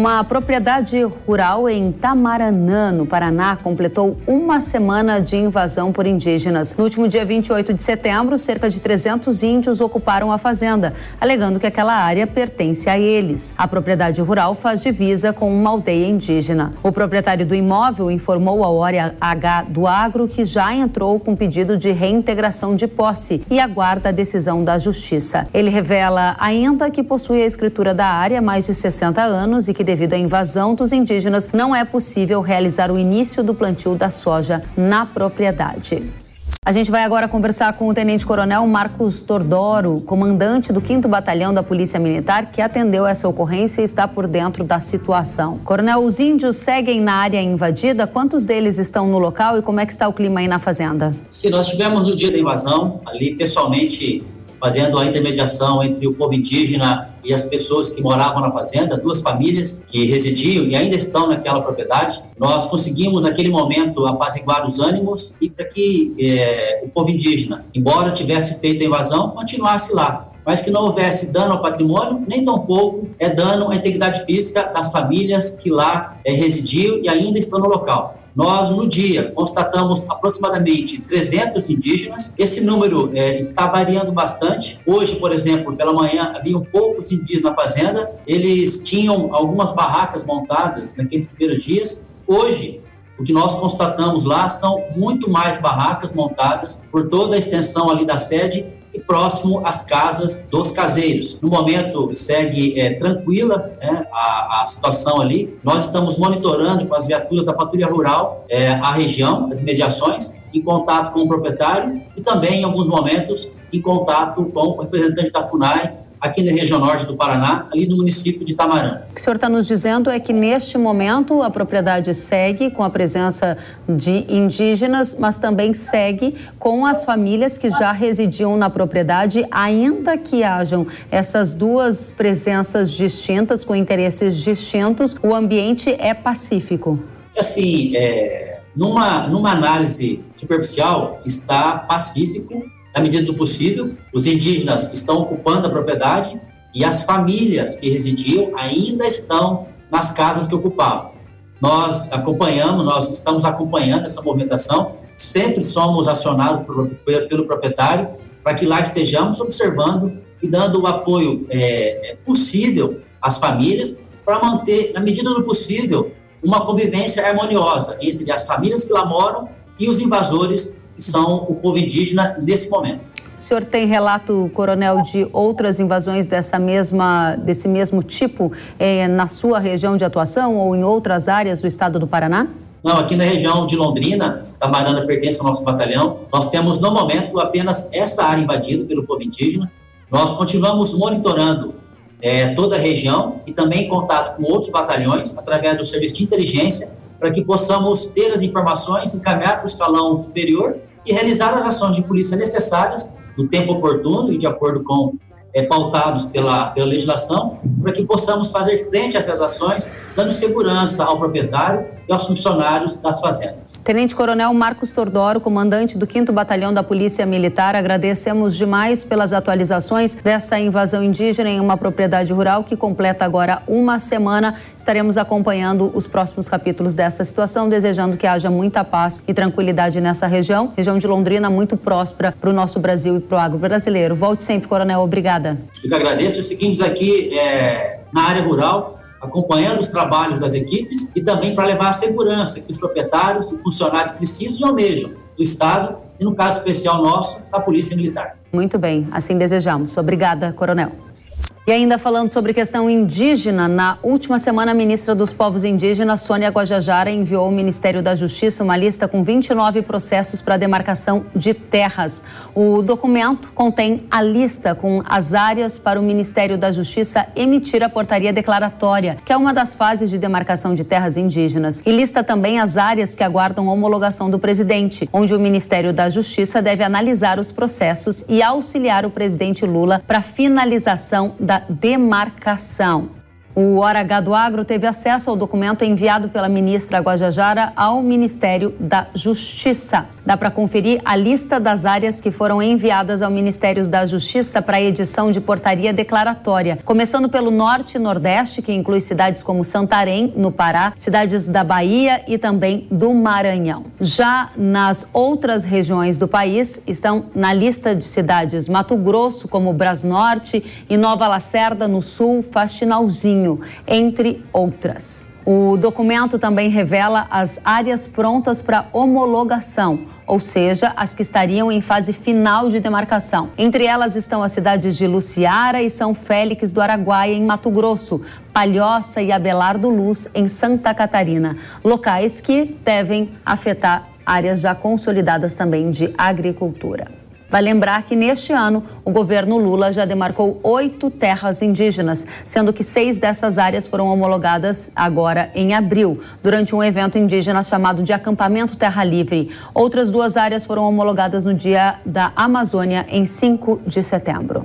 Uma propriedade rural em Tamaranã, no Paraná, completou uma semana de invasão por indígenas. No último dia 28 de setembro, cerca de 300 índios ocuparam a fazenda, alegando que aquela área pertence a eles. A propriedade rural faz divisa com uma aldeia indígena. O proprietário do imóvel informou a Hora H do Agro que já entrou com pedido de reintegração de posse e aguarda a decisão da Justiça. Ele revela ainda que possui a escritura da área há mais de 60 anos e que, devido à invasão dos indígenas, não é possível realizar o início do plantio da soja na propriedade. A gente vai agora conversar com o Tenente Coronel Marcos Tordoro, comandante do 5 Batalhão da Polícia Militar, que atendeu essa ocorrência e está por dentro da situação. Coronel, os índios seguem na área invadida? Quantos deles estão no local e como é que está o clima aí na fazenda? Sim, nós tivemos no dia da invasão, ali pessoalmente fazendo a intermediação entre o povo indígena e as pessoas que moravam na fazenda, duas famílias que residiam e ainda estão naquela propriedade. Nós conseguimos, naquele momento, apaziguar os ânimos e para que é, o povo indígena, embora tivesse feito a invasão, continuasse lá mas que não houvesse dano ao patrimônio, nem tampouco é dano à integridade física das famílias que lá é, residiam e ainda estão no local. Nós, no dia, constatamos aproximadamente 300 indígenas. Esse número é, está variando bastante. Hoje, por exemplo, pela manhã, haviam poucos indígenas na fazenda. Eles tinham algumas barracas montadas naqueles primeiros dias. Hoje, o que nós constatamos lá são muito mais barracas montadas por toda a extensão ali da sede e próximo às casas dos caseiros. No momento segue é, tranquila é, a, a, situação ali. Nós estamos monitorando com as viaturas da Patrulha Rural é, a região, as imediações, em contato com o proprietário e também, em alguns momentos, em contato com o representante da FUNAI aqui na região norte do Paraná, ali no município de Tamarã. O que o senhor está nos dizendo é que neste momento a propriedade segue com a presença de indígenas, mas também segue com as famílias que já residiam na propriedade, ainda que hajam essas duas presenças distintas, com interesses distintos, o ambiente é pacífico. Assim, é, numa, numa análise superficial, está pacífico na medida do possível, os indígenas estão ocupando a propriedade e as famílias que residiam ainda estão nas casas que ocupavam. Nós acompanhamos, nós estamos acompanhando essa movimentação, sempre somos acionados pelo proprietário para que lá estejamos observando e dando o apoio é, é possível às famílias para manter, na medida do possível, uma convivência harmoniosa entre as famílias que lá moram e os invasores são o povo indígena nesse momento. O senhor tem relato, coronel, de outras invasões dessa mesma, desse mesmo tipo eh, na sua região de atuação ou em outras áreas do estado do Paraná? Não, aqui na região de Londrina, Tamarana pertence ao nosso batalhão. Nós temos, no momento, apenas essa área invadida pelo povo indígena. Nós continuamos monitorando eh, toda a região e também em contato com outros batalhões através do serviço de inteligência para que possamos ter as informações, encaminhar para o escalão superior e realizar as ações de polícia necessárias no tempo oportuno e de acordo com é, pautados pela, pela legislação, para que possamos fazer frente a essas ações, dando segurança ao proprietário e aos funcionários das fazendas. Tenente Coronel Marcos Tordoro, comandante do 5 Batalhão da Polícia Militar, agradecemos demais pelas atualizações dessa invasão indígena em uma propriedade rural que completa agora uma semana. Estaremos acompanhando os próximos capítulos dessa situação, desejando que haja muita paz e tranquilidade nessa região, região de Londrina muito próspera para o nosso Brasil e para o agro brasileiro. Volte sempre, Coronel. Obrigada. Eu que agradeço. Seguimos aqui é, na área rural acompanhando os trabalhos das equipes e também para levar a segurança que os proprietários e funcionários precisam e almejam do Estado e, no caso especial nosso, da Polícia Militar. Muito bem, assim desejamos. Obrigada, Coronel. E ainda falando sobre questão indígena, na última semana a ministra dos Povos Indígenas, Sônia Guajajara, enviou ao Ministério da Justiça uma lista com 29 processos para demarcação de terras. O documento contém a lista com as áreas para o Ministério da Justiça emitir a portaria declaratória, que é uma das fases de demarcação de terras indígenas, e lista também as áreas que aguardam homologação do presidente, onde o Ministério da Justiça deve analisar os processos e auxiliar o presidente Lula para finalização da demarcação. O Hora H do Agro teve acesso ao documento enviado pela ministra Guajajara ao Ministério da Justiça. Dá para conferir a lista das áreas que foram enviadas ao Ministério da Justiça para edição de portaria declaratória. Começando pelo Norte e Nordeste, que inclui cidades como Santarém, no Pará, cidades da Bahia e também do Maranhão. Já nas outras regiões do país, estão na lista de cidades Mato Grosso, como Brasnorte e Nova Lacerda, no Sul, Faxinalzinho, entre outras. O documento também revela as áreas prontas para homologação, ou seja, as que estariam em fase final de demarcação. Entre elas estão as cidades de Luciara e São Félix do Araguaia, em Mato Grosso, Palhoça e Abelardo Luz, em Santa Catarina, locais que devem afetar áreas já consolidadas também de agricultura. Vai lembrar que neste ano o governo Lula já demarcou oito terras indígenas, sendo que seis dessas áreas foram homologadas agora em abril, durante um evento indígena chamado de Acampamento Terra Livre. Outras duas áreas foram homologadas no Dia da Amazônia, em 5 de setembro.